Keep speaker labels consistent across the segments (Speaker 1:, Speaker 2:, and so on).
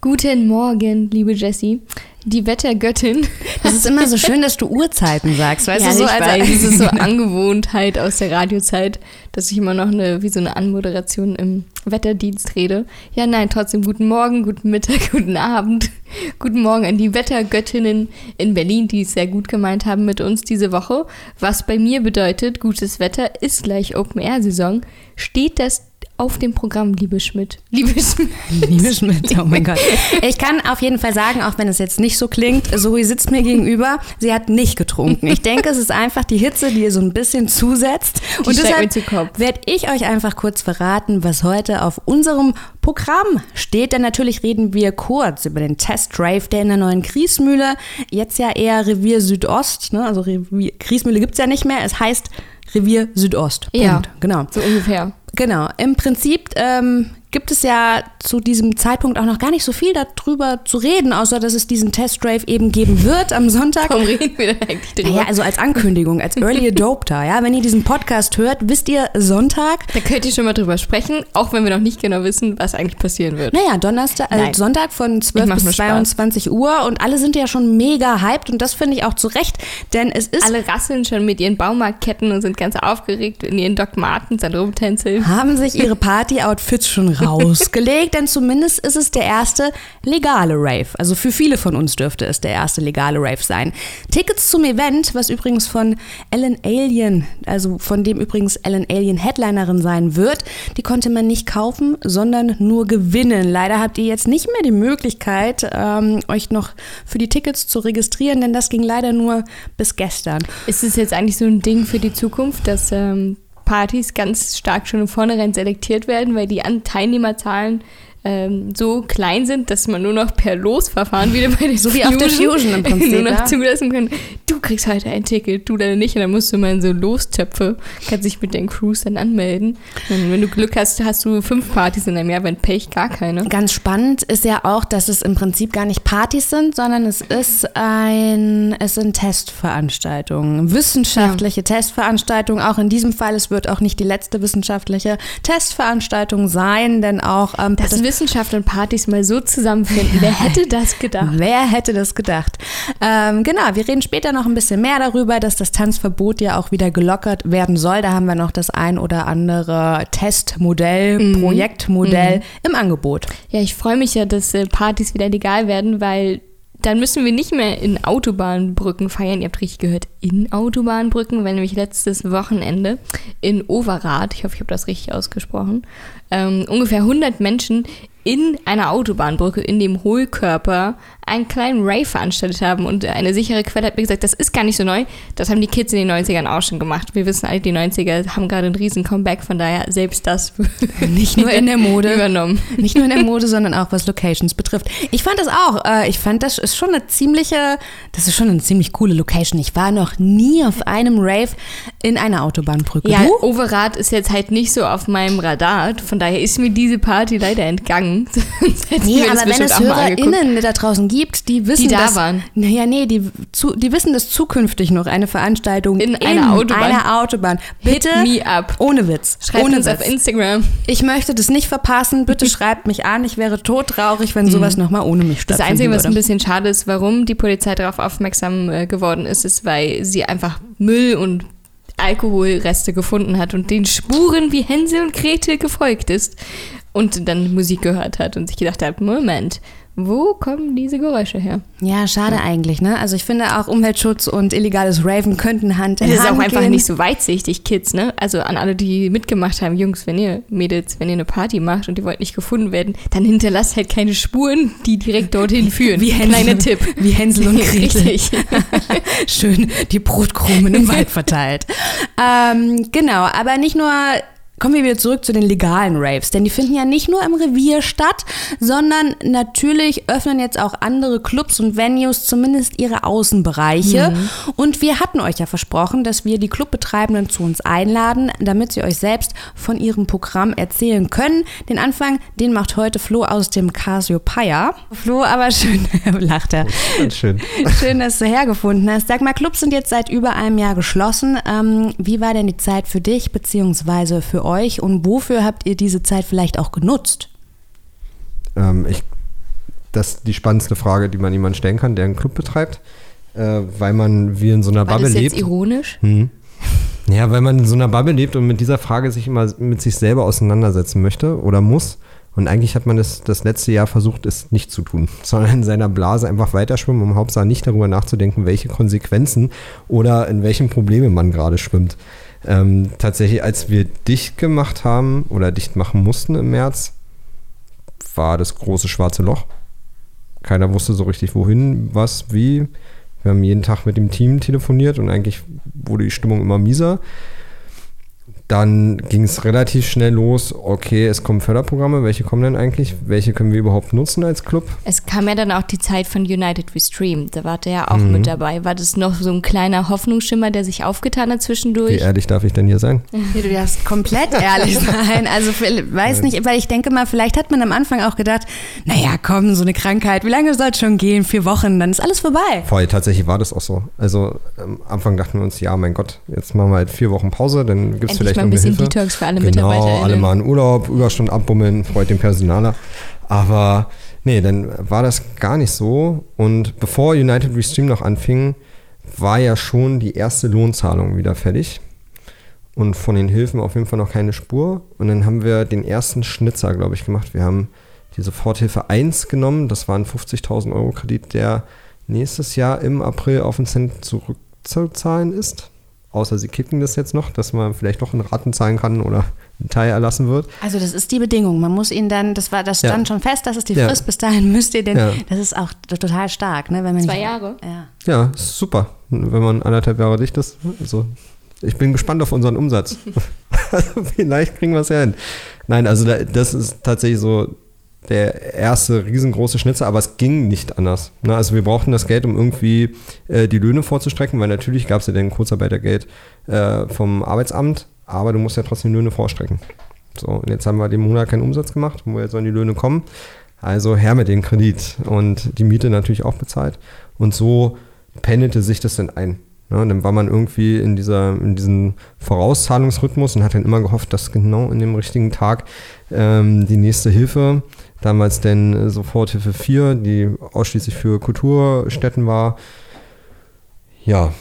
Speaker 1: Guten Morgen, liebe Jessie. Die Wettergöttin.
Speaker 2: Das ist immer so schön, dass du Uhrzeiten sagst, weißt
Speaker 1: ja,
Speaker 2: du so?
Speaker 1: ich
Speaker 2: Also,
Speaker 1: es ist so Angewohnheit aus der Radiozeit, dass ich immer noch eine, wie so eine Anmoderation im Wetterdienst rede. Ja, nein, trotzdem guten Morgen, guten Mittag, guten Abend. Guten Morgen an die Wettergöttinnen in Berlin, die es sehr gut gemeint haben mit uns diese Woche. Was bei mir bedeutet, gutes Wetter ist gleich Open-Air-Saison. Steht das auf dem Programm, liebe Schmidt? Liebe Schmidt.
Speaker 2: Liebe Schmidt, oh mein Gott. Ich kann auf jeden Fall sagen, auch wenn es jetzt nicht so klingt, Zoe sitzt mir gegenüber, sie hat nicht getrunken. Ich denke, es ist einfach die Hitze, die ihr so ein bisschen zusetzt.
Speaker 1: Die
Speaker 2: Und deshalb werde ich euch einfach kurz verraten, was heute auf unserem Programm steht. Denn natürlich reden wir kurz über den Test Drive, der in der neuen Griesmühle, jetzt ja eher Revier Südost, ne? also Revier, Griesmühle gibt es ja nicht mehr, es heißt Revier Südost.
Speaker 1: Ja.
Speaker 2: Punkt. Genau.
Speaker 1: So ungefähr.
Speaker 2: Genau. Im Prinzip ähm, gibt es ja zu diesem Zeitpunkt auch noch gar nicht so viel darüber zu reden, außer dass es diesen Test Drive eben geben wird am Sonntag.
Speaker 1: Warum reden wir denn eigentlich drüber?
Speaker 2: Naja, also als Ankündigung, als Early Adopter, ja. Wenn ihr diesen Podcast hört, wisst ihr Sonntag,
Speaker 1: Da könnt ihr schon mal drüber sprechen, auch wenn wir noch nicht genau wissen, was eigentlich passieren wird.
Speaker 2: naja, Donnerstag,
Speaker 1: Nein.
Speaker 2: Sonntag von 12
Speaker 1: Ich mach
Speaker 2: bis
Speaker 1: nur Spaß.
Speaker 2: 22 Uhr und alle sind ja schon mega hyped und das finde ich auch zu Recht, denn es ist
Speaker 1: Alle rasseln schon mit ihren Baumarktketten und sind ganz aufgeregt in ihren Doc Martens an rumtänzeln.
Speaker 2: haben sich ihre Party-Outfits schon rausgelegt, denn zumindest ist es der erste legale Rave. Also für viele von uns dürfte es der erste legale Rave sein. Tickets zum Event, was übrigens von Ellen Alien, also von dem übrigens Ellen Alien Headlinerin sein wird, die konnte man nicht kaufen, sondern nur gewinnen. Leider habt ihr jetzt nicht mehr die Möglichkeit, ähm, euch noch für die Tickets zu registrieren, denn das ging leider nur bis gestern.
Speaker 1: Ist es jetzt eigentlich so ein Ding für die Zukunft, dass ähm, Partys ganz stark schon im Vornherein selektiert werden, weil die An Teilnehmerzahlen ähm, so klein sind, dass man nur noch per Losverfahren wieder bei der
Speaker 2: So wie auf der Fusion im Prinzip,
Speaker 1: nur noch
Speaker 2: ja.
Speaker 1: zulassen können. Du kriegst heute ein Ticket, du dann nicht. Und dann musst du mal in so Lostöpfe, kannst dich mit den Crews dann anmelden. Und wenn du Glück hast, hast du fünf Partys in einem Jahr, wenn Pech gar keine.
Speaker 2: Ganz spannend ist ja auch, dass es im Prinzip gar nicht Partys sind, sondern es ist ein, es sind Testveranstaltungen, wissenschaftliche Testveranstaltungen. Auch in diesem Fall, es wird auch nicht die letzte wissenschaftliche Testveranstaltung sein, denn auch ähm,
Speaker 1: Dass Wissenschaft und Partys mal so zusammenfinden. Wer hätte das gedacht?
Speaker 2: Wer hätte das gedacht? Ähm, genau, wir reden später noch ein bisschen mehr darüber, dass das Tanzverbot ja auch wieder gelockert werden soll. Da haben wir noch das ein oder andere Testmodell, Projektmodell im Angebot.
Speaker 1: Ja, ich freue mich ja, dass äh, Partys wieder legal werden, weil dann müssen wir nicht mehr in Autobahnbrücken feiern. Ihr habt richtig gehört, in Autobahnbrücken, weil nämlich letztes Wochenende in Overath, ich hoffe, ich habe das richtig ausgesprochen, ähm, ungefähr 100 Menschen in einer Autobahnbrücke, in dem Hohlkörper, einen kleinen Rave veranstaltet haben. Und eine sichere Quelle hat mir gesagt, das ist gar nicht so neu. Das haben die Kids in den 90ern auch schon gemacht. Wir wissen alle, die 90er haben gerade einen riesen Comeback, von daher selbst das
Speaker 2: Nicht nur in der Mode.
Speaker 1: übernommen.
Speaker 2: Nicht nur in der Mode, sondern auch was Locations betrifft. Ich fand das auch. Äh, ich fand, das ist schon eine ziemliche, das ist schon eine ziemlich coole Location. Ich war noch nie auf einem Rave in einer Autobahnbrücke.
Speaker 1: Ja,
Speaker 2: du?
Speaker 1: Overath ist jetzt halt nicht so auf meinem Radar. Von daher ist mir diese Party leider entgangen. Ich
Speaker 2: Nee,
Speaker 1: das
Speaker 2: aber wenn es. HörerInnen da draußen gibt, die wissen,
Speaker 1: Die da
Speaker 2: dass,
Speaker 1: waren.
Speaker 2: Naja, nee, die, zu, die wissen, dass zukünftig noch eine Veranstaltung
Speaker 1: In einer Autobahn.
Speaker 2: einer Autobahn. Bitte,
Speaker 1: me up.
Speaker 2: ohne Witz,
Speaker 1: Schreibt
Speaker 2: ohne
Speaker 1: uns
Speaker 2: Witz.
Speaker 1: auf Instagram.
Speaker 2: Ich möchte das nicht verpassen. Bitte schreibt mich an. Ich wäre todtraurig, wenn sowas nochmal ohne mich
Speaker 1: Mhm. Das Einzige, was ein
Speaker 2: würde.
Speaker 1: bisschen schade ist, warum die Polizei darauf aufmerksam äh, geworden ist, ist, weil sie einfach Müll und Alkoholreste gefunden hat und den Spuren wie Hänsel und Gretel gefolgt ist und dann Musik gehört hat und sich gedacht hat, Moment, wo kommen diese Geräusche her?
Speaker 2: Ja, schade eigentlich, ne? Also ich finde auch Umweltschutz und illegales Raven könnten Hand in
Speaker 1: Es ist
Speaker 2: Hand
Speaker 1: auch einfach
Speaker 2: gehen.
Speaker 1: nicht so weitsichtig, Kids, ne? Also an alle, die mitgemacht haben, Jungs, wenn ihr, Mädels, wenn ihr eine Party macht und ihr wollt nicht gefunden werden, dann hinterlasst halt keine Spuren, die direkt dorthin führen.
Speaker 2: Wie Hänsel-
Speaker 1: Kleiner Tipp.
Speaker 2: wie Hänsel und Gretel.
Speaker 1: Richtig.
Speaker 2: Schön die Brotkrumen im Wald verteilt. ähm, genau, aber nicht nur kommen wir wieder zurück zu den legalen Raves, denn die finden ja nicht nur im Revier statt, sondern natürlich öffnen jetzt auch andere Clubs und Venues zumindest ihre Außenbereiche. Mhm. Und wir hatten euch ja versprochen, dass wir die Clubbetreibenden zu uns einladen, damit sie euch selbst von ihrem Programm erzählen können. Den Anfang, den macht heute Flo aus dem Cassiopeia. Flo, aber schön, lacht er.
Speaker 3: Schön.
Speaker 2: Schön, dass du hergefunden hast. Sag mal, Clubs sind jetzt seit über einem Jahr geschlossen. Ähm, wie war denn die Zeit für dich beziehungsweise für euch und wofür habt ihr diese Zeit vielleicht auch genutzt?
Speaker 3: Ähm, ich, das ist die spannendste Frage, die man jemandem stellen kann, der einen Club betreibt, äh, weil man wie in so einer
Speaker 1: war
Speaker 3: Bubble
Speaker 1: das jetzt
Speaker 3: lebt.
Speaker 1: ironisch?
Speaker 3: Hm. Ja, weil man in so einer Bubble lebt und mit dieser Frage sich immer mit sich selber auseinandersetzen möchte oder muss. Und eigentlich hat man das, das letzte Jahr versucht, es nicht zu tun, sondern in seiner Blase einfach weiterschwimmen, um Hauptsache nicht darüber nachzudenken, welche Konsequenzen oder in welchen Probleme man gerade schwimmt. Ähm, tatsächlich, als wir dicht gemacht haben oder dicht machen mussten im März, war das große schwarze Loch. Keiner wusste so richtig, wohin, was, wie. Wir haben jeden Tag mit dem Team telefoniert und eigentlich wurde die Stimmung immer mieser. Dann ging es relativ schnell los, okay, es kommen Förderprogramme, welche kommen denn eigentlich? Welche können wir überhaupt nutzen als Club?
Speaker 1: Es kam ja dann auch die Zeit von United We Stream, da war der ja auch
Speaker 3: Mhm.
Speaker 1: mit dabei. War das noch so ein kleiner Hoffnungsschimmer, der sich aufgetan hat
Speaker 3: Wie
Speaker 1: zwischendurch?
Speaker 3: ehrlich darf ich denn hier sein?
Speaker 2: Ja, du darfst komplett ehrlich sein. Also ich weiß nicht, weil ich denke mal, vielleicht hat man am Anfang auch gedacht, naja, komm, so eine Krankheit, wie lange soll es schon gehen? Vier Wochen, dann ist alles vorbei.
Speaker 3: Voll, tatsächlich war das auch so. Also am Anfang dachten wir uns, ja, mein Gott, jetzt machen wir halt vier Wochen Pause, dann gibt es vielleicht
Speaker 1: ein bisschen
Speaker 3: Hilfe.
Speaker 1: Detox für alle
Speaker 3: genau,
Speaker 1: MitarbeiterInnen.
Speaker 3: alle mal in Urlaub, Überstunden abbummeln, freut den Personaler. Aber nee, dann war das gar nicht so. Und bevor United Restream noch anfing, war ja schon die erste Lohnzahlung wieder fertig. Und von den Hilfen auf jeden Fall noch keine Spur. Und dann haben wir den ersten Schnitzer, glaube ich, gemacht. Wir haben die Soforthilfe 1 genommen. Das war ein 50.000 Euro Kredit, der nächstes Jahr im April auf den Cent zurückzuzahlen ist. Außer sie kicken das jetzt noch, dass man vielleicht doch in Raten zahlen kann oder ein Teil erlassen wird.
Speaker 2: Also das ist die Bedingung. Man muss ihn dann, das war, das stand
Speaker 3: Ja.
Speaker 2: schon fest, das ist die
Speaker 3: Ja.
Speaker 2: Frist. Bis dahin müsst ihr den.
Speaker 3: Ja.
Speaker 2: Das ist auch total stark, ne? Wenn man
Speaker 1: Zwei
Speaker 2: nicht,
Speaker 1: Jahre?
Speaker 2: Ja.
Speaker 3: Ja, super, wenn man anderthalb Jahre dicht ist. Also, ich bin gespannt auf unseren Umsatz. also, vielleicht kriegen wir es ja hin. Nein, also da, das ist tatsächlich so der erste riesengroße Schnitzer, aber es ging nicht anders. Ne? Also wir brauchten das Geld, um irgendwie äh, die Löhne vorzustrecken, weil natürlich gab es ja dann Kurzarbeitergeld äh, vom Arbeitsamt, aber du musst ja trotzdem Löhne vorstrecken. So, und jetzt haben wir den Monat keinen Umsatz gemacht, woher sollen die Löhne kommen? Also her mit dem Kredit und die Miete natürlich auch bezahlt. Und so pendelte sich das dann ein. Ne, und dann war man irgendwie in, dieser, in diesem Vorauszahlungsrhythmus und hat dann immer gehofft, dass genau in dem richtigen Tag ähm, die nächste Hilfe, damals denn äh, Soforthilfe 4, die ausschließlich für Kulturstätten war. Ja,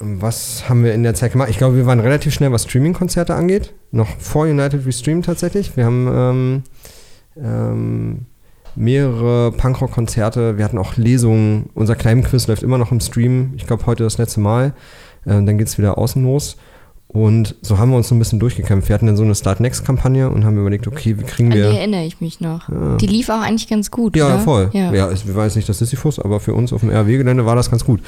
Speaker 3: was haben wir in der Zeit gemacht? Ich glaube, wir waren relativ schnell, was Streaming-Konzerte angeht. Noch vor United Restream tatsächlich. Wir haben ähm, ähm, mehrere Punkrock-Konzerte. Wir hatten auch Lesungen. Unser Climbing-Quiz läuft immer noch im Stream. Ich glaube, heute das letzte Mal. Äh, dann geht es wieder außen los. Und so haben wir uns so ein bisschen durchgekämpft. Wir hatten dann so eine Start Next-Kampagne und haben überlegt, okay, wie kriegen
Speaker 1: An die
Speaker 3: wir.
Speaker 1: erinnere ich mich noch. Die lief auch eigentlich ganz gut.
Speaker 3: Ja,
Speaker 1: oder?
Speaker 3: voll.
Speaker 1: Ja.
Speaker 3: Ja, es war jetzt nicht das Sisyphus, aber für uns auf dem RW-Gelände war das ganz gut.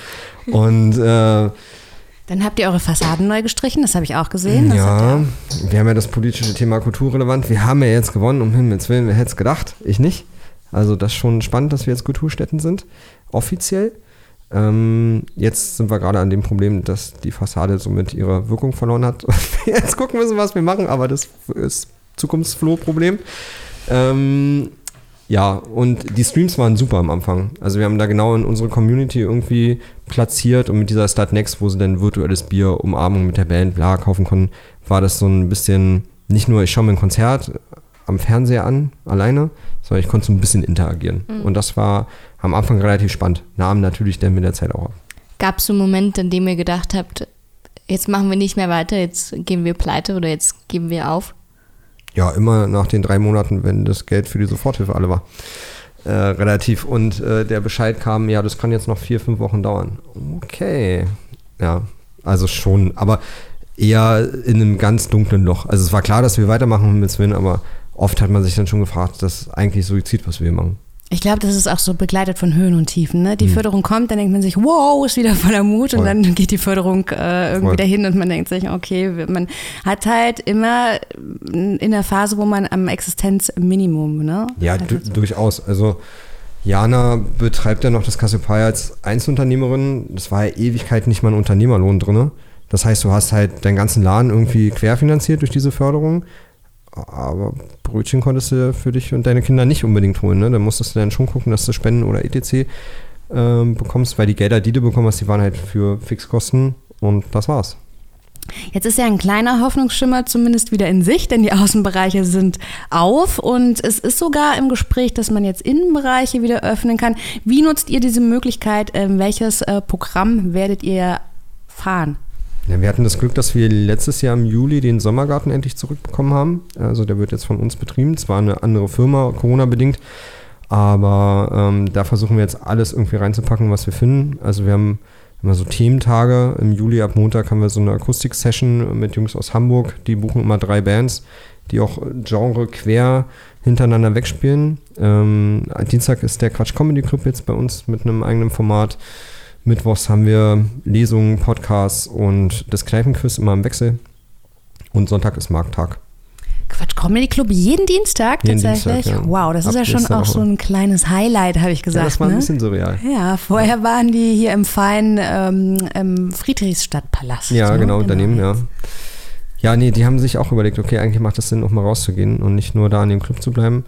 Speaker 3: Und äh,
Speaker 2: Dann habt ihr eure Fassaden neu gestrichen, das habe ich auch gesehen. Das hat
Speaker 3: ja, wir haben ja das politische Thema kulturrelevant. Wir haben ja jetzt gewonnen, um Himmels Willen, wer hätte es gedacht? Ich nicht. Also das ist schon spannend, dass wir jetzt Kulturstätten sind, offiziell. Ähm, jetzt sind wir gerade an dem Problem, dass die Fassade somit ihre Wirkung verloren hat. Jetzt gucken müssen, was wir machen, aber das ist Zukunftsfloh-Problem. Ähm, ja, und die Streams waren super am Anfang. Also wir haben da genau in unsere Community irgendwie platziert und mit dieser Start Next, wo sie dann virtuelles Bier, Umarmung mit der Band, bla, kaufen konnten, war das so ein bisschen, nicht nur ich schaue mir ein Konzert am Fernseher an, alleine, sondern ich konnte so ein bisschen interagieren. Und das war am Anfang relativ spannend. Nahm natürlich dann mit der Zeit auch ab.
Speaker 1: Gab es so einen Moment, in dem ihr gedacht habt, jetzt machen wir nicht mehr weiter, jetzt gehen wir pleite oder jetzt geben wir auf?
Speaker 3: Ja, immer nach den drei Monaten, wenn das Geld für die Soforthilfe alle war. Äh, relativ. Und äh, der Bescheid kam, ja, das kann jetzt noch vier, fünf Wochen dauern. Okay. Ja, also schon, aber eher in einem ganz dunklen Loch. Also es war klar, dass wir weitermachen mit Sven, aber oft hat man sich dann schon gefragt, das ist eigentlich Suizid, was wir machen.
Speaker 2: Ich glaube, das ist auch so begleitet von Höhen und Tiefen. Ne? Die
Speaker 3: Hm.
Speaker 2: Förderung kommt, dann denkt man sich, wow, ist wieder voller Mut und
Speaker 3: Voll.
Speaker 2: dann geht die Förderung äh, irgendwie
Speaker 3: Voll.
Speaker 2: dahin und man denkt sich, okay, man hat halt immer in der Phase, wo man am Existenzminimum, ne?
Speaker 3: Ja,
Speaker 2: Also
Speaker 3: du, durchaus. Also Jana betreibt ja noch das Cassiopeia als Einzelunternehmerin. Das war ja Ewigkeit nicht mal ein Unternehmerlohn drin. Das heißt, du hast halt deinen ganzen Laden irgendwie querfinanziert durch diese Förderung. Aber Brötchen konntest du für dich und deine Kinder nicht unbedingt holen. Ne? Da musstest du dann schon gucken, dass du Spenden oder etc. Ähm, bekommst, weil die Gelder, die du bekommen hast, die waren halt für Fixkosten und das war's.
Speaker 2: Jetzt ist ja ein kleiner Hoffnungsschimmer zumindest wieder in Sicht, denn die Außenbereiche sind auf und es ist sogar im Gespräch, dass man jetzt Innenbereiche wieder öffnen kann. Wie nutzt ihr diese Möglichkeit? Ähm, welches äh, Programm werdet ihr fahren?
Speaker 3: Ja, wir hatten das Glück, dass wir letztes Jahr im Juli den Sommergarten endlich zurückbekommen haben. Also der wird jetzt von uns betrieben. Zwar eine andere Firma, Corona-bedingt, aber ähm, da versuchen wir jetzt alles irgendwie reinzupacken, was wir finden. Also wir haben immer so Thementage. Im Juli ab Montag haben wir so eine Akustik-Session mit Jungs aus Hamburg. Die buchen immer drei Bands, die auch Genre quer hintereinander wegspielen. Ähm, Dienstag ist der Quatsch Comedy Club jetzt bei uns mit einem eigenen Format. Mittwochs haben wir Lesungen, Podcasts und das Kneipenquiz immer im Wechsel. Und Sonntag ist Markttag.
Speaker 2: Quatsch Comedy Club jeden Dienstag
Speaker 3: Jeden
Speaker 2: tatsächlich?
Speaker 3: Dienstag, ja.
Speaker 2: Wow, das
Speaker 3: Ab
Speaker 2: ist ja schon auch so ein kleines Highlight, habe ich
Speaker 3: Ja,
Speaker 2: gesagt.
Speaker 3: das war ein
Speaker 2: ne?
Speaker 3: bisschen surreal.
Speaker 2: Ja, vorher waren die hier im feinen ähm, im Friedrichstadtpalast.
Speaker 3: Ja,
Speaker 2: ne?
Speaker 3: genau, daneben, ja. Ja, nee, die haben sich auch überlegt, okay, eigentlich macht es Sinn, auch mal rauszugehen und nicht nur da in dem Club zu bleiben.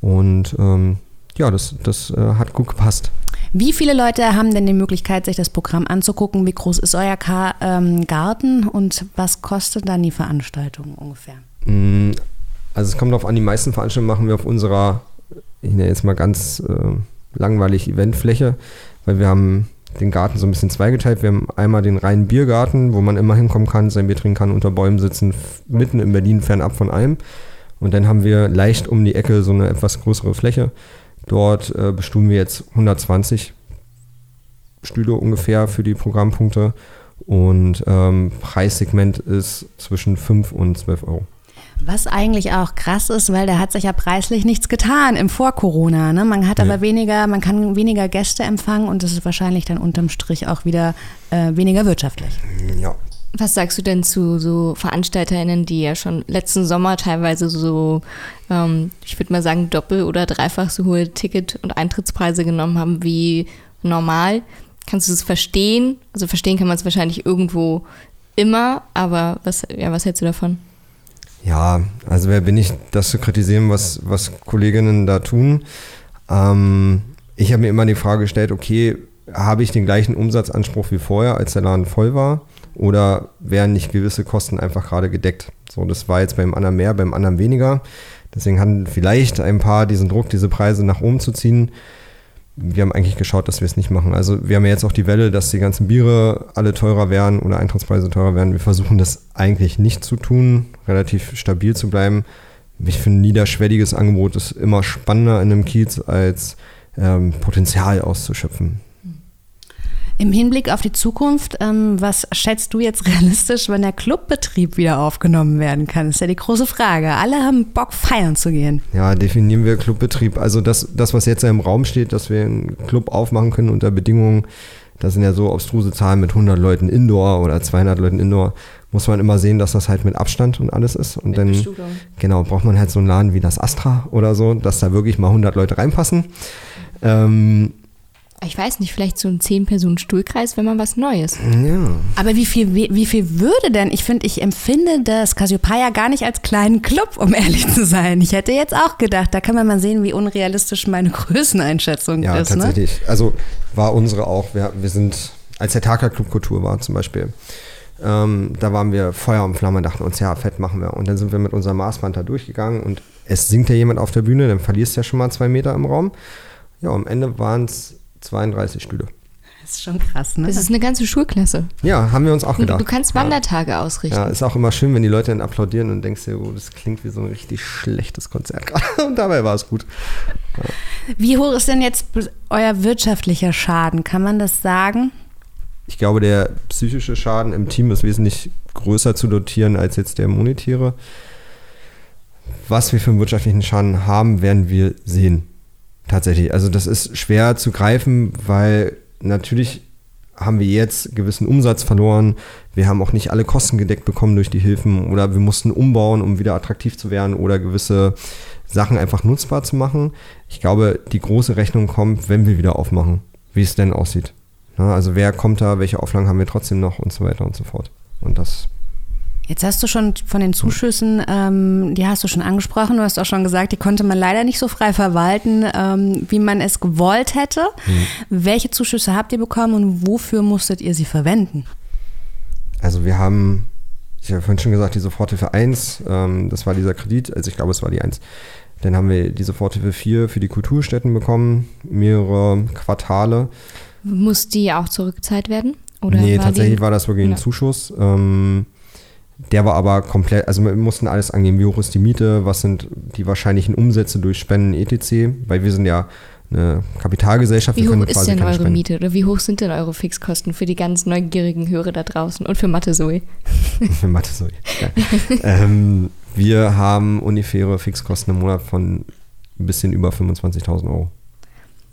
Speaker 3: Und ähm, ja, das, das äh, hat gut gepasst.
Speaker 2: Wie viele Leute haben denn die Möglichkeit, sich das Programm anzugucken? Wie groß ist euer Ka ähm, Garten und was kostet dann die Veranstaltung ungefähr?
Speaker 3: Mm, Also es kommt darauf an, die meisten Veranstaltungen machen wir auf unserer, ich nenne jetzt mal ganz äh, langweilig Eventfläche, weil wir haben den Garten so ein bisschen zweigeteilt. Wir haben einmal den reinen Biergarten, wo man immer hinkommen kann, sein Bier trinken kann, unter Bäumen sitzen, mitten in Berlin, fernab von allem. Und dann haben wir leicht um die Ecke so eine etwas größere Fläche. Dort äh, bestuhlen wir jetzt 120 Stühle ungefähr für die Programmpunkte. Und ähm, Preissegment ist zwischen 5 und 12 Euro.
Speaker 2: Was eigentlich auch krass ist, weil da hat sich ja preislich nichts getan im Vor-Corona. Ne? Man hat
Speaker 3: Nee.
Speaker 2: aber weniger, man kann weniger Gäste empfangen und das ist wahrscheinlich dann unterm Strich auch wieder äh, weniger wirtschaftlich.
Speaker 3: Ja.
Speaker 1: Was sagst du denn zu so VeranstalterInnen, die ja schon letzten Sommer teilweise so, ähm, ich würde mal sagen, doppel- oder dreifach so hohe Ticket- und Eintrittspreise genommen haben wie normal? Kannst du es verstehen? Also verstehen kann man es wahrscheinlich irgendwo immer, aber was, ja, was hältst du davon?
Speaker 3: Ja, also wer bin ich, das zu kritisieren, was, was Kolleginnen da tun? Ähm, ich habe mir immer die Frage gestellt, okay, habe ich den gleichen Umsatzanspruch wie vorher, als der Laden voll war? Oder werden nicht gewisse Kosten einfach gerade gedeckt? So, das war jetzt beim anderen mehr, beim anderen weniger. Deswegen hatten vielleicht ein paar diesen Druck, diese Preise nach oben zu ziehen. Wir haben eigentlich geschaut, dass wir es nicht machen. Also wir haben ja jetzt auch die Welle, dass die ganzen Biere alle teurer werden oder Eintrittspreise teurer werden. Wir versuchen das eigentlich nicht zu tun, relativ stabil zu bleiben. Ich finde, niederschwelliges Angebot ist immer spannender in einem Kiez, als ähm, Potenzial auszuschöpfen.
Speaker 2: Im Hinblick auf die Zukunft, ähm, was schätzt du jetzt realistisch, wenn der Clubbetrieb wieder aufgenommen werden kann? ist ja die große Frage. Alle haben Bock, feiern zu gehen.
Speaker 3: Ja, definieren wir Clubbetrieb. Also das, das, was jetzt ja im Raum steht, dass wir einen Club aufmachen können unter Bedingungen, das sind ja so obstruse Zahlen mit 100 Leuten Indoor oder 200 Leuten Indoor, muss man immer sehen, dass das halt mit Abstand und alles ist. Und dann, genau, braucht man halt so einen Laden wie das Astra oder so, dass da wirklich mal 100 Leute reinpassen. Ähm,
Speaker 1: Ich weiß nicht, vielleicht so ein 10-Personen-Stuhlkreis, wenn man was Neues.
Speaker 3: ja.
Speaker 2: Aber wie viel, wie, wie viel würde denn, ich finde, ich empfinde das Cassiopeia gar nicht als kleinen Club, um ehrlich zu sein. Ich hätte jetzt auch gedacht, da kann man mal sehen, wie unrealistisch meine Größeneinschätzung
Speaker 3: Ja,
Speaker 2: ist. Ne?
Speaker 3: tatsächlich. Also war unsere auch. Wir, wir sind, als der Taka Club Kultur war zum Beispiel, ähm, da waren wir Feuer und Flamme und dachten uns, ja, fett machen wir. Und dann sind wir mit unserem Maßband da durchgegangen und es singt ja jemand auf der Bühne, dann verlierst du ja schon mal zwei Meter im Raum. Ja, am Ende waren es 32 Stühle.
Speaker 2: Das ist schon krass, ne?
Speaker 1: Das ist eine ganze Schulklasse.
Speaker 3: Ja, haben wir uns auch gedacht.
Speaker 1: du kannst
Speaker 3: ja.
Speaker 1: Wandertage ausrichten.
Speaker 3: Ja, ist auch immer schön, wenn die Leute dann applaudieren und denkst dir, oh, das klingt wie so ein richtig schlechtes Konzert gerade. Und dabei war es gut.
Speaker 2: Wie hoch ist denn jetzt euer wirtschaftlicher Schaden? Kann man das sagen?
Speaker 3: Ich glaube, der psychische Schaden im Team ist wesentlich größer zu dotieren als jetzt der monetäre. Was wir für einen wirtschaftlichen Schaden haben, werden wir sehen. Tatsächlich. Also das ist schwer zu greifen, weil natürlich haben wir jetzt gewissen Umsatz verloren. Wir haben auch nicht alle Kosten gedeckt bekommen durch die Hilfen oder wir mussten umbauen, um wieder attraktiv zu werden oder gewisse Sachen einfach nutzbar zu machen. Ich glaube, die große Rechnung kommt, wenn wir wieder aufmachen, wie es denn aussieht. Na, also wer kommt da, welche Auflagen haben wir trotzdem noch und so weiter und so fort. Und das
Speaker 2: Jetzt hast du schon von den Zuschüssen, ähm, die hast du schon angesprochen, du hast auch schon gesagt, die konnte man leider nicht so frei verwalten, ähm, wie man es gewollt hätte. Mhm. Welche Zuschüsse habt ihr bekommen und wofür musstet ihr sie verwenden?
Speaker 3: Also wir haben, ich habe vorhin schon gesagt, die Soforthilfe 1, ähm, das war dieser Kredit, also ich glaube, es war die 1. Dann haben wir die Soforthilfe 4 für die Kulturstätten bekommen, mehrere Quartale.
Speaker 1: Muss die auch zurückgezahlt werden? Oder
Speaker 3: nee,
Speaker 1: war
Speaker 3: tatsächlich
Speaker 1: die?
Speaker 3: war das wirklich ein
Speaker 1: Ja.
Speaker 3: Zuschuss. Ähm, der war aber komplett, also wir mussten alles angeben, wie hoch ist die Miete, was sind die wahrscheinlichen Umsätze durch Spenden etc., weil wir sind ja eine Kapitalgesellschaft.
Speaker 1: Wie hoch ist denn eure
Speaker 3: Spenden.
Speaker 1: Miete oder wie hoch sind denn eure Fixkosten für die ganz neugierigen Hörer da draußen und für Mathe Zoe?
Speaker 3: Für Mathe. Ja. ähm, wir haben ungefähre Fixkosten im Monat von ein bisschen über 25.000 Euro.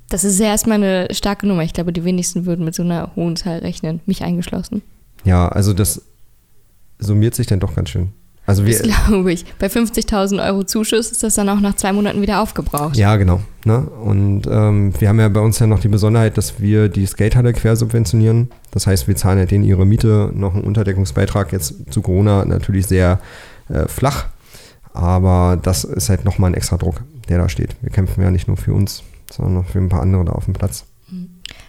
Speaker 1: Das ist ja erstmal eine starke Nummer. Ich glaube, die wenigsten würden mit so einer hohen Zahl rechnen, mich eingeschlossen.
Speaker 3: Ja, also das summiert sich dann doch ganz schön. Also wir,
Speaker 1: Das glaube ich. Bei 50.000 Euro Zuschuss ist das dann auch nach zwei Monaten wieder aufgebraucht.
Speaker 3: Ja, genau. Ne? Und ähm, wir haben ja bei uns ja noch die Besonderheit, dass wir die Skatehalle quersubventionieren. Das heißt, wir zahlen ja denen ihre Miete, noch einen Unterdeckungsbeitrag, jetzt zu Corona natürlich sehr äh, flach. Aber das ist halt nochmal ein extra Druck, der da steht. Wir kämpfen ja nicht nur für uns, sondern noch für ein paar andere da auf dem Platz.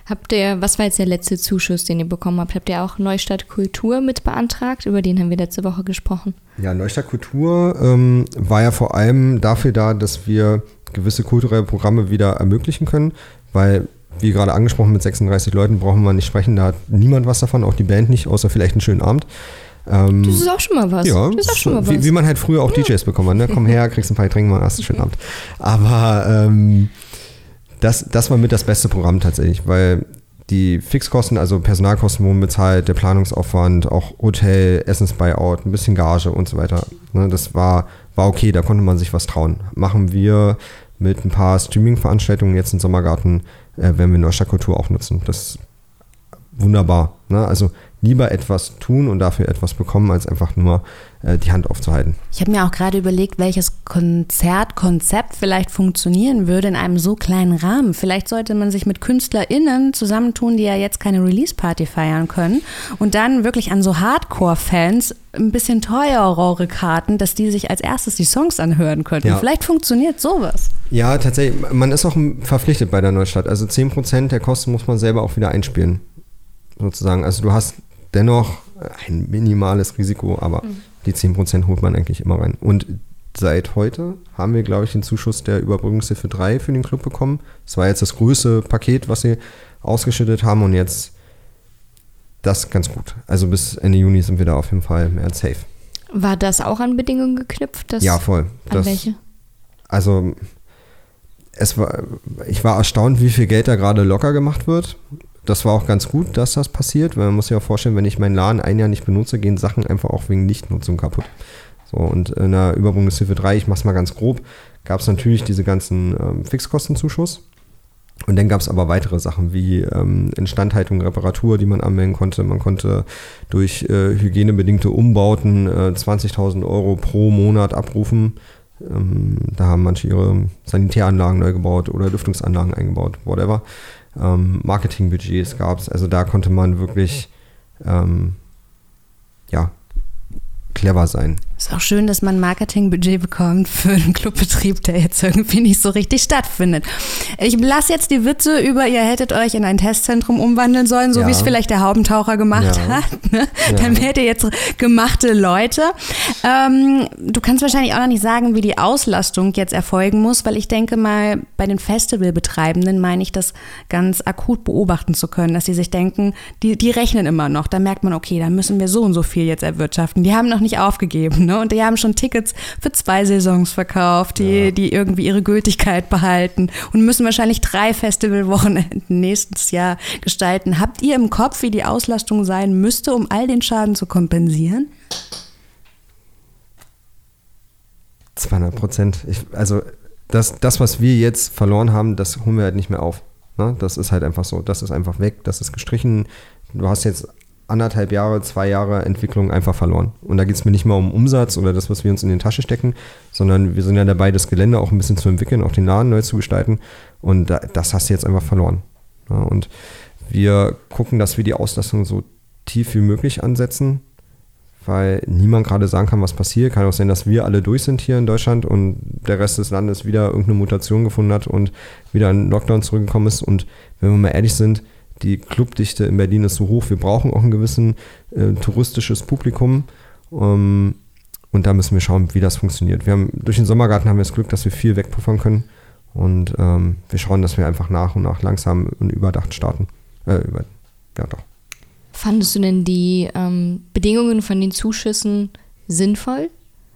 Speaker 1: Habt ihr, was war jetzt der letzte Zuschuss, den ihr bekommen habt? Habt ihr auch Neustadt Kultur mit beantragt? Über den haben wir letzte Woche gesprochen.
Speaker 3: Ja, Neustadt Kultur ähm, war ja vor allem dafür da, dass wir gewisse kulturelle Programme wieder ermöglichen können, weil, wie gerade angesprochen, mit 36 Leuten brauchen wir nicht sprechen, da hat niemand was davon, auch die Band nicht, außer vielleicht einen schönen Abend. Ähm,
Speaker 1: Das ist auch schon mal was.
Speaker 3: ja,
Speaker 1: das ist auch schon mal was.
Speaker 3: wie, wie man halt früher auch DJs bekommen hat. Ne? Komm her, kriegst ein paar Getränke, mal hast einen schönen Abend. Aber ähm, das, das war mit das beste Programm tatsächlich, weil die Fixkosten, also Personalkosten wurden bezahlt, der Planungsaufwand, auch Hotel, Essensbuyout, ein bisschen Gage und so weiter. Ne? Das war, war okay, da konnte man sich was trauen. Machen wir mit ein paar Streaming-Veranstaltungen jetzt im Sommergarten, äh, werden wir Neustadt auch nutzen. Das ist wunderbar. Ne? Also lieber etwas tun und dafür etwas bekommen, als einfach nur äh, die Hand aufzuhalten.
Speaker 2: Ich habe mir auch gerade überlegt, welches Konzertkonzept vielleicht funktionieren würde in einem so kleinen Rahmen. Vielleicht sollte man sich mit KünstlerInnen zusammentun, die ja jetzt keine Release-Party feiern können und dann wirklich an so Hardcore-Fans ein bisschen teurere Karten, dass die sich als erstes die Songs anhören könnten.
Speaker 3: Ja.
Speaker 2: Vielleicht funktioniert sowas.
Speaker 3: Ja, tatsächlich, man ist auch verpflichtet bei der Neustadt. Also 10% der Kosten muss man selber auch wieder einspielen. Sozusagen. Also du hast dennoch ein minimales Risiko, aber die 10% holt man eigentlich immer rein. Und seit heute haben wir, glaube ich, den Zuschuss der Überbrückungshilfe 3 für den Club bekommen. Das war jetzt das größte Paket, was sie ausgeschüttet haben und jetzt das ganz gut. Also bis Ende Juni sind wir da auf jeden Fall mehr als safe.
Speaker 1: War das auch an Bedingungen geknüpft? Dass,
Speaker 3: ja, voll.
Speaker 1: An
Speaker 3: Das-
Speaker 1: welche?
Speaker 3: Also es war, ich war erstaunt, wie viel Geld da gerade locker gemacht wird. Das war auch ganz gut, dass das passiert, weil man muss sich auch vorstellen, wenn ich meinen Laden ein Jahr nicht benutze, gehen Sachen einfach auch wegen Nichtnutzung kaputt. So, und in der Überbrückungshilfe 3, ich mach's mal ganz grob, gab es natürlich diese ganzen ähm, Fixkostenzuschuss. Und dann gab es aber weitere Sachen wie ähm, Instandhaltung, Reparatur, die man anmelden konnte. Man konnte durch äh, hygienebedingte Umbauten äh, 20.000 Euro pro Monat abrufen. Ähm, da haben manche ihre Sanitäranlagen neu gebaut oder Lüftungsanlagen eingebaut, whatever. Ähm, Marketingbudgets gab es. Also da konnte man wirklich ähm, ja, clever sein.
Speaker 2: Ist auch schön, dass man ein Marketingbudget bekommt für einen Clubbetrieb, der jetzt irgendwie nicht so richtig stattfindet. Ich lasse jetzt die Witze über, ihr hättet euch in ein Testzentrum umwandeln sollen, so
Speaker 3: Ja.
Speaker 2: wie es vielleicht der Haubentaucher gemacht
Speaker 3: Ja.
Speaker 2: hat. Ne?
Speaker 3: Ja.
Speaker 2: Dann werdet ihr jetzt gemachte Leute. Ähm, du kannst wahrscheinlich auch noch nicht sagen, wie die Auslastung jetzt erfolgen muss, weil ich denke mal, bei den Festivalbetreibenden meine ich das ganz akut beobachten zu können, dass sie sich denken, die, die rechnen immer noch. Da merkt man, okay, da müssen wir so und so viel jetzt erwirtschaften. Die haben noch nicht aufgegeben, ne? Und die haben schon Tickets für zwei Saisons verkauft, die,
Speaker 3: Ja.
Speaker 2: die irgendwie ihre Gültigkeit behalten und müssen wahrscheinlich drei Festivalwochenenden nächstes Jahr gestalten. Habt ihr im Kopf, wie die Auslastung sein müsste, um all den Schaden zu kompensieren?
Speaker 3: 200 Prozent. Also das, das, was wir jetzt verloren haben, das holen wir halt nicht mehr auf. Ne? Das ist halt einfach so. Das ist einfach weg, das ist gestrichen. Du hast jetzt anderthalb Jahre, zwei Jahre Entwicklung einfach verloren. Und da geht es mir nicht mal um Umsatz oder das, was wir uns in die Tasche stecken, sondern wir sind ja dabei, das Gelände auch ein bisschen zu entwickeln, auch den Laden neu zu gestalten. Und da, das hast du jetzt einfach verloren. Und wir gucken, dass wir die Auslastung so tief wie möglich ansetzen, weil niemand gerade sagen kann, was passiert. Kann auch sein, dass wir alle durch sind hier in Deutschland und der Rest des Landes wieder irgendeine Mutation gefunden hat und wieder in Lockdown zurückgekommen ist. Und wenn wir mal ehrlich sind, die Clubdichte in Berlin ist so hoch, wir brauchen auch ein gewissen äh, touristisches Publikum. Ähm, und da müssen wir schauen, wie das funktioniert. Wir haben durch den Sommergarten haben wir das Glück, dass wir viel wegpuffern können. Und ähm, wir schauen, dass wir einfach nach und nach langsam und überdacht starten. Äh, über, ja, doch.
Speaker 1: Fandest du denn die ähm, Bedingungen von den Zuschüssen sinnvoll,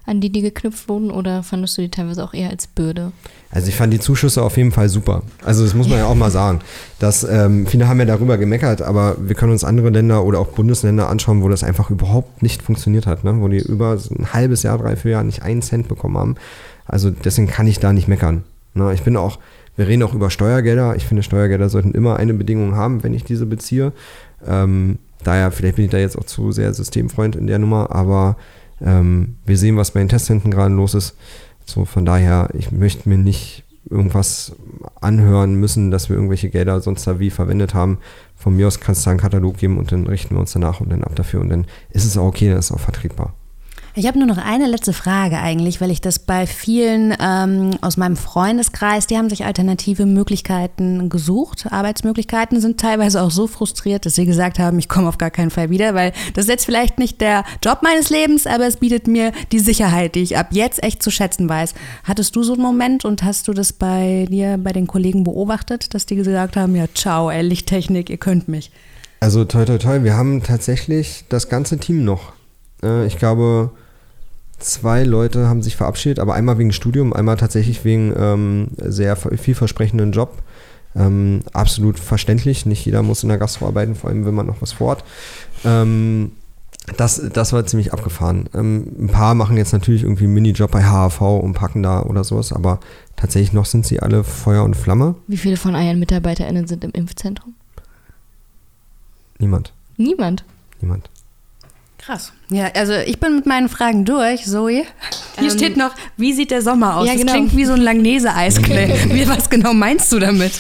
Speaker 1: an die die geknüpft wurden, oder fandest du die teilweise auch eher als Bürde?
Speaker 3: Also ich fand die Zuschüsse auf jeden Fall super. Also das muss man ja auch mal sagen. Dass, ähm, viele haben ja darüber gemeckert, aber wir können uns andere Länder oder auch Bundesländer anschauen, wo das einfach überhaupt nicht funktioniert hat, ne? wo die über ein halbes Jahr, drei, vier Jahre nicht einen Cent bekommen haben. Also deswegen kann ich da nicht meckern. Ne? Ich bin auch, wir reden auch über Steuergelder. Ich finde, Steuergelder sollten immer eine Bedingung haben, wenn ich diese beziehe. Ähm, daher, vielleicht bin ich da jetzt auch zu sehr Systemfreund in der Nummer, aber ähm, wir sehen, was bei den Testzentren gerade los ist. So, von daher, ich möchte mir nicht irgendwas anhören müssen, dass wir irgendwelche Gelder sonst da wie verwendet haben. Von mir aus kannst du einen Katalog geben und dann richten wir uns danach und dann ab dafür und dann ist es auch okay, dann ist es auch vertretbar.
Speaker 2: Ich habe nur noch eine letzte Frage eigentlich, weil ich das bei vielen ähm, aus meinem Freundeskreis, die haben sich alternative Möglichkeiten gesucht. Arbeitsmöglichkeiten sind teilweise auch so frustriert, dass sie gesagt haben, ich komme auf gar keinen Fall wieder, weil das ist jetzt vielleicht nicht der Job meines Lebens, aber es bietet mir die Sicherheit, die ich ab jetzt echt zu schätzen weiß. Hattest du so einen Moment und hast du das bei dir, bei den Kollegen beobachtet, dass die gesagt haben, ja, ciao, ey, Lichttechnik, ihr könnt mich?
Speaker 3: Also toll, toll, toll. Wir haben tatsächlich das ganze Team noch. Äh, ich glaube, zwei Leute haben sich verabschiedet, aber einmal wegen Studium, einmal tatsächlich wegen ähm, sehr vielversprechenden Job. Ähm, absolut verständlich. Nicht jeder muss in der Gastro arbeiten, vor allem wenn man noch was vorhat. Ähm, das, das war ziemlich abgefahren. Ähm, ein paar machen jetzt natürlich irgendwie einen Minijob bei HAV und packen da oder sowas, aber tatsächlich noch sind sie alle Feuer und Flamme.
Speaker 1: Wie viele von euren MitarbeiterInnen sind im Impfzentrum?
Speaker 3: Niemand.
Speaker 1: Niemand.
Speaker 3: Niemand.
Speaker 2: Krass. Ja, also ich bin mit meinen Fragen durch, Zoe. Hier ähm, steht noch, wie sieht der Sommer aus? Ja, genau. Das klingt wie so ein Langnese-Eiscreme. Was genau meinst du damit?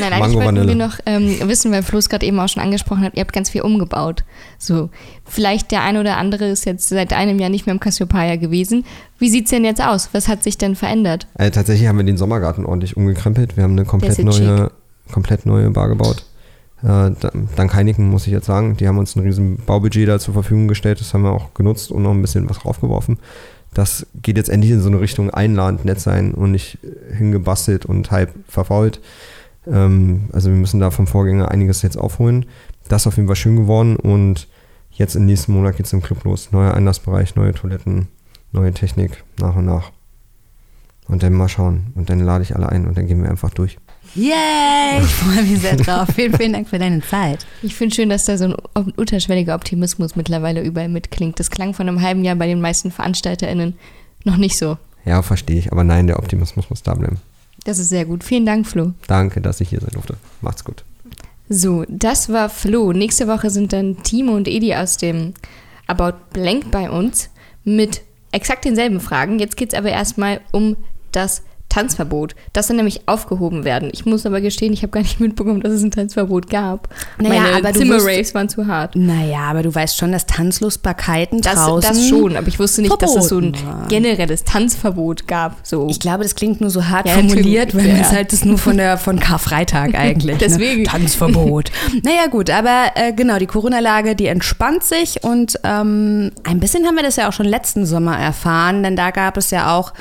Speaker 1: Nein, eigentlich wollten wir noch ähm, wissen, weil Flo es gerade eben auch schon angesprochen hat, ihr habt ganz viel umgebaut. So, vielleicht der eine oder andere ist jetzt seit einem Jahr nicht mehr im Cassiopeia gewesen. Wie sieht es denn jetzt aus? Was hat sich denn verändert?
Speaker 3: Also tatsächlich haben wir den Sommergarten ordentlich umgekrempelt. Wir haben eine komplett neue, komplett neue Bar gebaut. Äh, dank Heineken muss ich jetzt sagen, die haben uns ein riesen Baubudget da zur Verfügung gestellt. Das haben wir auch genutzt und noch ein bisschen was draufgeworfen. Das geht jetzt endlich in so eine Richtung einladend nett sein und nicht hingebastelt und halb verfault. Ähm, also wir müssen da vom Vorgänger einiges jetzt aufholen. Das ist auf jeden Fall schön geworden und jetzt im nächsten Monat geht es im Club los. Neuer Einlassbereich, neue Toiletten, neue Technik, nach und nach. Und dann mal schauen. Und dann lade ich alle ein und dann gehen wir einfach durch.
Speaker 2: Yay! Ich freue mich sehr drauf. vielen, vielen Dank für deine Zeit.
Speaker 1: Ich finde schön, dass da so ein unterschwelliger Optimismus mittlerweile überall mitklingt. Das klang von einem halben Jahr bei den meisten VeranstalterInnen noch nicht so.
Speaker 3: Ja, verstehe ich. Aber nein, der Optimismus muss da bleiben.
Speaker 1: Das ist sehr gut. Vielen Dank, Flo.
Speaker 3: Danke, dass ich hier sein durfte. Macht's gut.
Speaker 1: So, das war Flo. Nächste Woche sind dann Timo und Edi aus dem About Blank bei uns mit exakt denselben Fragen. Jetzt geht es aber erstmal um das Tanzverbot. Das soll nämlich aufgehoben werden. Ich muss aber gestehen, ich habe gar nicht mitbekommen, dass es ein Tanzverbot gab.
Speaker 2: Naja,
Speaker 1: Meine
Speaker 2: aber
Speaker 1: Zimmer-Raves waren zu hart.
Speaker 2: Naja, aber du weißt schon, dass Tanzlustbarkeiten
Speaker 1: das,
Speaker 2: draußen
Speaker 1: Das schon, aber ich wusste nicht, dass es so ein generelles Tanzverbot gab. So.
Speaker 2: Ich glaube, das klingt nur so hart ja, formuliert, weil ja. es halt das nur von, der, von Karfreitag eigentlich.
Speaker 1: Ne? Deswegen.
Speaker 2: Ne? Tanzverbot. naja gut, aber äh, genau, die Corona-Lage, die entspannt sich und ähm, ein bisschen haben wir das ja auch schon letzten Sommer erfahren, denn da gab es ja auch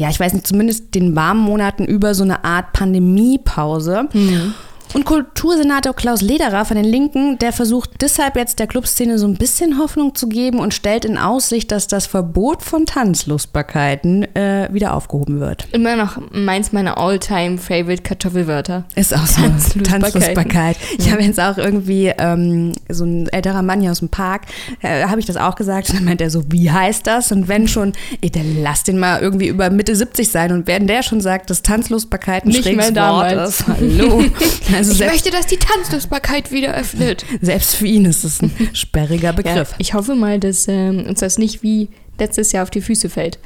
Speaker 2: ja, ich weiß nicht, zumindest den warmen Monaten über so eine Art Pandemiepause. Mhm. Und Kultursenator Klaus Lederer von den Linken, der versucht deshalb jetzt der Clubszene so ein bisschen Hoffnung zu geben und stellt in Aussicht, dass das Verbot von Tanzlustbarkeiten äh, wieder aufgehoben wird.
Speaker 1: Immer noch meins meiner all-time-favorite Kartoffelwörter.
Speaker 2: Ist auch so.
Speaker 1: Tanzlustbarkeit.
Speaker 2: Tanzlustbarkeit. Ich habe jetzt auch irgendwie ähm, so ein älterer Mann hier aus dem Park, äh, habe ich das auch gesagt. Und dann meint er so, wie heißt das? Und wenn schon, ey, dann lass den mal irgendwie über Mitte 70 sein. Und wenn der schon sagt, dass Tanzlustbarkeit ein
Speaker 1: Nicht
Speaker 2: schräges Wort ist, hallo. Also
Speaker 1: Ich möchte, dass die Tanzlustbarkeit wieder öffnet.
Speaker 2: selbst für ihn ist es ein sperriger
Speaker 1: Ja,
Speaker 2: Begriff.
Speaker 1: ich hoffe mal, dass ähm, uns das nicht wie letztes Jahr auf die Füße fällt.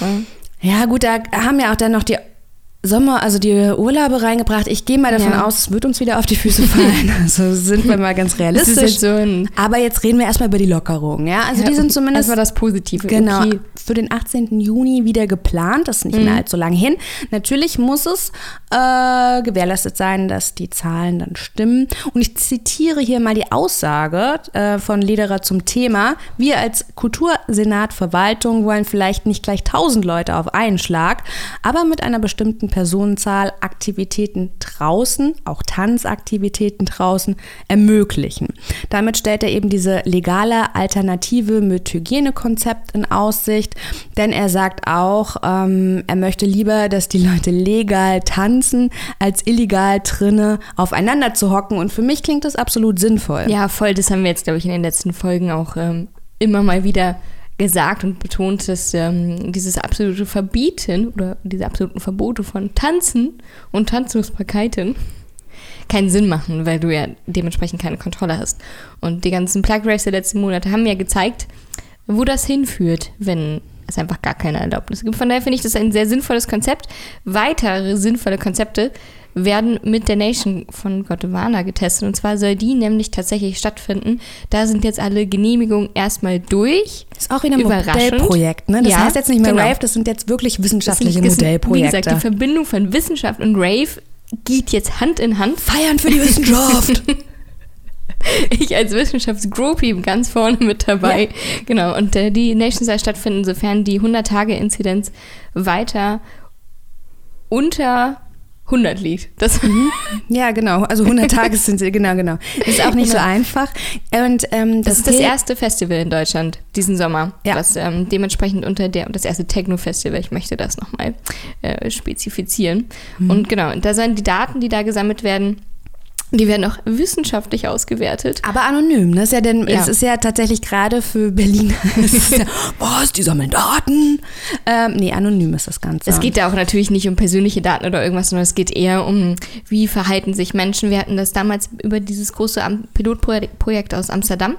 Speaker 1: Ja.
Speaker 2: Ja, gut, da haben ja auch dann noch die Sommer, also die Urlaube reingebracht. Ich gehe mal davon
Speaker 1: Ja.
Speaker 2: aus, es wird uns wieder auf die Füße fallen. Also sind wir mal ganz
Speaker 1: Das
Speaker 2: realistisch.
Speaker 1: ist jetzt so.
Speaker 2: Aber jetzt reden wir erstmal über die Lockerung. Ja, also die sind zumindest
Speaker 1: Erstmal das Positive.
Speaker 2: Genau,
Speaker 1: Okay.
Speaker 2: für den 18. Juni wieder geplant. Das ist nicht mehr allzu lange hin. Natürlich muss es äh, gewährleistet sein, dass die Zahlen dann stimmen. Und ich zitiere hier mal die Aussage äh, von Lederer zum Thema. Wir als Kultursenat Verwaltung wollen vielleicht nicht gleich 1000 Leute auf einen Schlag, aber mit einer bestimmten Personenzahl Aktivitäten draußen, auch Tanzaktivitäten draußen, ermöglichen. Damit stellt er eben diese legale Alternative mit Hygienekonzept in Aussicht, denn er sagt auch, ähm, er möchte lieber, dass die Leute legal tanzen, als illegal drinne aufeinander zu hocken. Und für mich klingt das absolut sinnvoll.
Speaker 1: Ja, voll. Das haben wir jetzt, glaube ich, in den letzten Folgen auch ähm, immer mal wieder gesagt und betont, dass ähm, dieses absolute Verbieten oder diese absoluten Verbote von Tanzen und Tanzlustbarkeiten keinen Sinn machen, weil du ja dementsprechend keine Kontrolle hast. Und die ganzen Plug Race der letzten Monate haben ja gezeigt, wo das hinführt, wenn es einfach gar keine Erlaubnis gibt. Von daher finde ich das ein sehr sinnvolles Konzept. Weitere sinnvolle Konzepte werden mit der Nation von Gondwana getestet. Und zwar soll die nämlich tatsächlich stattfinden. Da sind jetzt alle Genehmigungen erstmal durch.
Speaker 2: Ist auch wieder ein. Modellprojekt. Ne? Das
Speaker 1: Ja,
Speaker 2: heißt jetzt nicht mehr
Speaker 1: genau.
Speaker 2: Rave, das sind jetzt wirklich wissenschaftliche
Speaker 1: das sind,
Speaker 2: Modellprojekte.
Speaker 1: Wie gesagt, die Verbindung von Wissenschaft und Rave geht jetzt Hand in Hand.
Speaker 2: Feiern für die Wissenschaft.
Speaker 1: Ich als Wissenschaftsgroupie ganz vorne mit dabei. Genau. Und äh, die Nation soll stattfinden, sofern die 100-Tage-Inzidenz weiter unter 100 liegt. Das
Speaker 2: Ja, genau. Also 100 Tage sind sie, genau, genau. Ist auch nicht so einfach. Und ähm,
Speaker 1: Das
Speaker 2: das,
Speaker 1: ist das erste Festival in Deutschland diesen Sommer,
Speaker 2: Ja.
Speaker 1: was ähm, dementsprechend unter der das erste Techno-Festival. Ich möchte das nochmal äh, spezifizieren.
Speaker 2: Mhm.
Speaker 1: Und genau, da sollen die Daten, die da gesammelt werden, die werden auch wissenschaftlich ausgewertet.
Speaker 2: Aber anonym, ne? Ist ja denn,
Speaker 1: Ja.
Speaker 2: es ist ja tatsächlich gerade für Berlin. ja, was, die sammeln Daten? Ähm, nee, anonym ist das Ganze.
Speaker 1: Es geht da auch natürlich nicht um persönliche Daten oder irgendwas, sondern es geht eher um, wie verhalten sich Menschen. Wir hatten das damals über dieses große Pilotprojekt aus Amsterdam,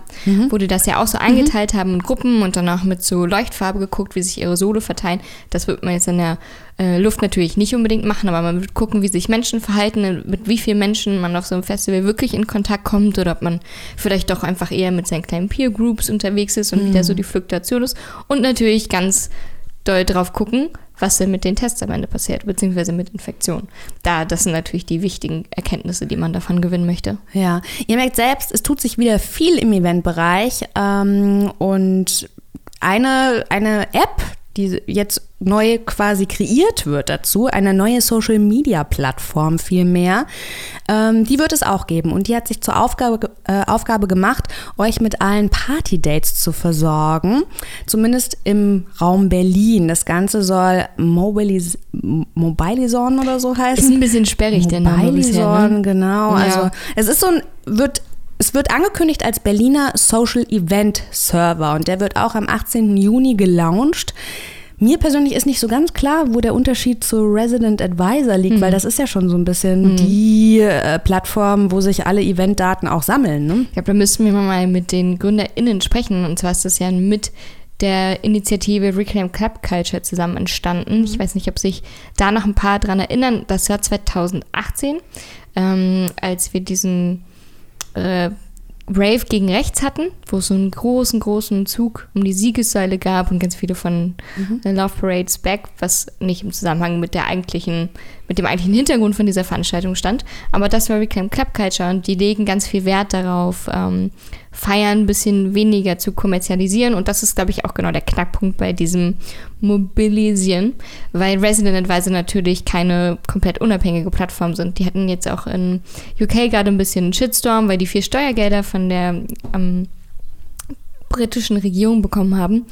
Speaker 1: wo die das ja auch so eingeteilt haben in Gruppen und danach mit so Leuchtfarbe geguckt, wie sich ihre Sole verteilen. Das wird man jetzt in der äh, Luft natürlich nicht unbedingt machen, aber man wird gucken, wie sich Menschen verhalten, mit wie vielen Menschen man auf so einem Festival wirklich in Kontakt kommt oder ob man vielleicht doch einfach eher mit seinen kleinen Peer Groups unterwegs ist und wieder so die Fluktuation ist. Und natürlich ganz doll drauf gucken, was denn mit den Tests am Ende passiert, beziehungsweise mit Infektionen. Da, das sind natürlich die wichtigen Erkenntnisse, die man davon gewinnen möchte.
Speaker 2: Ja, ihr merkt selbst, es tut sich wieder viel im Eventbereich ähm, und eine, eine App, die jetzt neu quasi kreiert wird dazu, eine neue Social Media Plattform vielmehr, ähm, die wird es auch geben und die hat sich zur Aufgabe, äh, Aufgabe gemacht, euch mit allen Party-Dates zu versorgen, zumindest im Raum Berlin. Das Ganze soll Mobilis Mobilison oder so heißen.
Speaker 1: Ist ein bisschen sperrig, der Name.
Speaker 2: Mobilison,
Speaker 1: Ne?
Speaker 2: genau.
Speaker 1: Ja.
Speaker 2: Also es ist so ein, wird, es wird angekündigt als Berliner Social Event Server und der wird auch am 18. Juni gelauncht. Mir persönlich ist nicht so ganz klar, wo der Unterschied zu Resident Advisor liegt,
Speaker 1: Mhm.
Speaker 2: weil das ist ja schon so ein bisschen die äh, Plattform, wo sich alle Eventdaten auch sammeln. Ne?
Speaker 1: Ich glaube, da müssten wir mal mit den GründerInnen sprechen. Und zwar ist das ja mit der Initiative Reclaim Club Culture zusammen entstanden. Ich weiß nicht, ob sich da noch ein paar dran erinnern. Das war 2018, ähm, als wir diesen äh, Rave gegen rechts hatten, wo es so einen großen, großen Zug um die Siegessäule gab und ganz viele von äh, Love Parades Back, was nicht im Zusammenhang mit der eigentlichen mit dem eigentlichen Hintergrund von dieser Veranstaltung stand. Aber das war Reclaim Club Culture und die legen ganz viel Wert darauf, ähm, Feiern ein bisschen weniger zu kommerzialisieren. Und das ist, glaube ich, auch genau der Knackpunkt bei diesem Mobilisieren, weil Resident Advisor natürlich keine komplett unabhängige Plattform sind. Die hatten jetzt auch in UK gerade ein bisschen einen Shitstorm, weil die vier Steuergelder von der ähm, britischen Regierung bekommen haben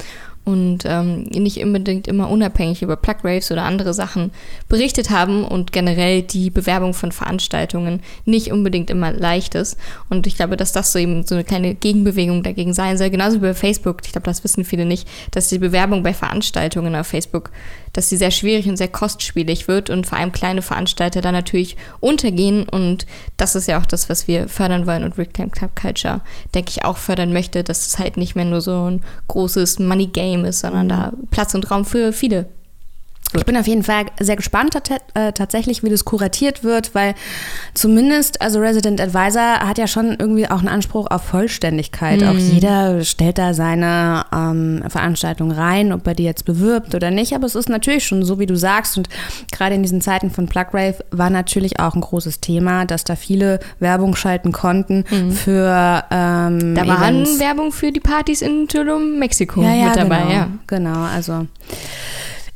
Speaker 1: und ähm, nicht unbedingt immer unabhängig über Plug Raves oder andere Sachen berichtet haben und generell die Bewerbung von Veranstaltungen nicht unbedingt immer leicht ist. Und ich glaube, dass das so eben so eine kleine Gegenbewegung dagegen sein soll. Genauso wie bei Facebook. Ich glaube, das wissen viele nicht, dass die Bewerbung bei Veranstaltungen auf Facebook dass sie sehr schwierig und sehr kostspielig wird und vor allem kleine Veranstalter da natürlich untergehen. Und das ist ja auch das, was wir fördern wollen und Reclaim Club Culture, denke ich, auch fördern möchte, dass es halt nicht mehr nur so ein großes Money Game ist, sondern da Platz und Raum für viele
Speaker 2: ich bin auf jeden Fall sehr gespannt äh, tatsächlich, wie das kuratiert wird, weil zumindest, also Resident Advisor hat ja schon irgendwie auch einen Anspruch auf Vollständigkeit. Mhm. Auch jeder stellt da seine ähm, Veranstaltung rein, ob er die jetzt bewirbt oder nicht. Aber es ist natürlich schon so, wie du sagst. Und gerade in diesen Zeiten von Plug Rave war natürlich auch ein großes Thema, dass da viele Werbung schalten konnten mhm. für ähm,
Speaker 1: Da waren Events. Werbung für die Partys in Tulum, Mexiko
Speaker 2: ja, ja,
Speaker 1: mit dabei,
Speaker 2: genau,
Speaker 1: ja.
Speaker 2: Genau, also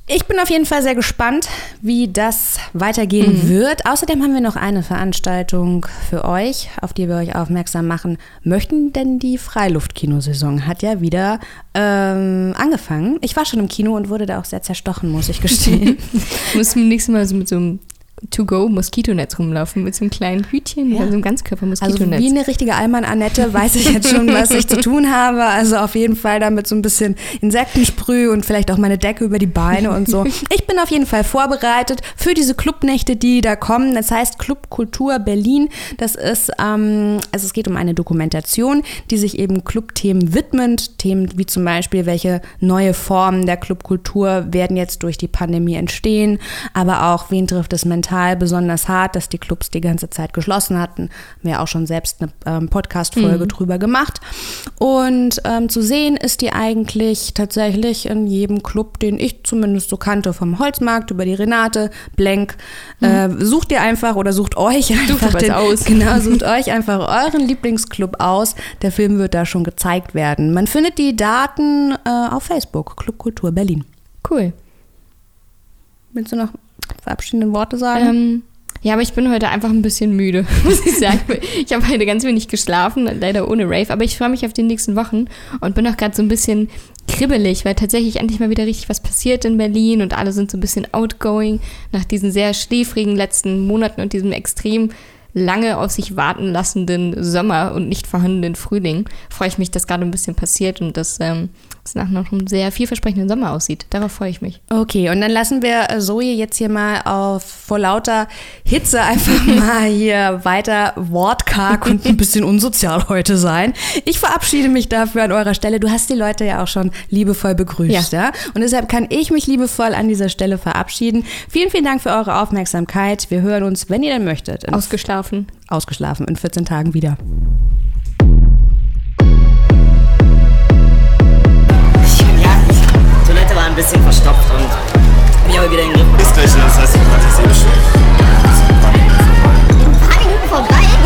Speaker 2: ich bin auf jeden Fall sehr gespannt, wie das weitergehen mhm. wird. Außerdem haben wir noch eine Veranstaltung für euch, auf die wir euch aufmerksam machen möchten, denn die Freiluft-Kinosaison hat ja wieder ähm, angefangen. Ich war schon im Kino und wurde da auch sehr zerstochen, muss ich gestehen.
Speaker 1: Muss mir nächstes Mal so mit so einem To-Go-Moskitonetz rumlaufen mit so einem kleinen Hütchen, ja. so einem Ganzkörper-Moskitonetz.
Speaker 2: Also wie eine richtige Alman Annette weiß ich jetzt schon, was ich zu tun habe. Also auf jeden Fall damit so ein bisschen Insektensprüh und vielleicht auch meine Decke über die Beine und so. Ich bin auf jeden Fall vorbereitet für diese Clubnächte, die da kommen. Das heißt Club Kultur Berlin. Das ist, ähm, also es geht um eine Dokumentation, die sich eben Clubthemen widmet. Themen wie zum Beispiel, welche neue Formen der Clubkultur werden jetzt durch die Pandemie entstehen, aber auch, wen trifft es mental mental besonders hart, dass die Clubs die ganze Zeit geschlossen hatten. Haben wir auch schon selbst eine ähm, Podcast-Folge mhm. drüber gemacht. Und ähm, zu sehen ist die eigentlich tatsächlich in jedem Club, den ich zumindest so kannte, vom Holzmarkt über die Renate, Blank. Mhm. Äh, sucht ihr einfach oder sucht euch einfach
Speaker 1: den, aus.
Speaker 2: Genau, sucht euch einfach euren Lieblingsclub aus. Der Film wird da schon gezeigt werden. Man findet die Daten äh, auf Facebook, Club Kultur Berlin.
Speaker 1: Cool.
Speaker 2: Willst du noch verabschiedende Worte sagen?
Speaker 1: Ähm, ja, aber ich bin heute einfach ein bisschen müde, muss ich sagen. Ich habe heute ganz wenig geschlafen, leider ohne Rave, aber ich freue mich auf die nächsten Wochen und bin auch gerade so ein bisschen kribbelig, weil tatsächlich endlich mal wieder richtig was passiert in Berlin und alle sind so ein bisschen outgoing nach diesen sehr schläfrigen letzten Monaten und diesem extrem lange auf sich warten lassenden Sommer und nicht vorhandenen Frühling. Freue ich mich, dass gerade ein bisschen passiert und dass ähm, es nach einem sehr vielversprechenden Sommer aussieht. Darauf freue ich mich.
Speaker 2: Okay, und dann lassen wir Zoe jetzt hier mal auf vor lauter Hitze einfach mal hier weiter wortkarg und ein bisschen unsozial heute sein. Ich verabschiede mich dafür an eurer Stelle. Du hast die Leute ja auch schon liebevoll begrüßt, ja. ja? Und deshalb kann ich mich liebevoll an dieser Stelle verabschieden. Vielen, vielen Dank für eure Aufmerksamkeit. Wir hören uns, wenn ihr denn möchtet.
Speaker 1: Ausgeschlafen geschlafen,
Speaker 2: ausgeschlafen, in 14 Tagen wieder.
Speaker 4: Ja, die Toilette war ein bisschen verstopft und mich aber wieder in den Griff. Ist gleich, das heißt, ich hatte es eh. Ein
Speaker 5: paar Minuten vorbei.